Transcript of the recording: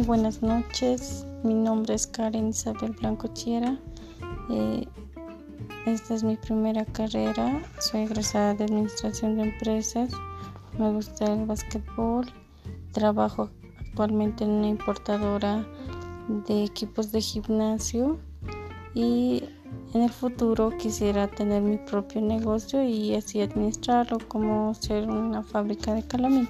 Muy buenas noches, mi nombre es Karen Isabel Blanco Chiera. Eh, esta es mi primera carrera, soy egresada de Administración de Empresas, me gusta el básquetbol, trabajo actualmente en una importadora de equipos de gimnasio. Y en el futuro quisiera tener mi propio negocio y así administrarlo como ser una fábrica de calaminas.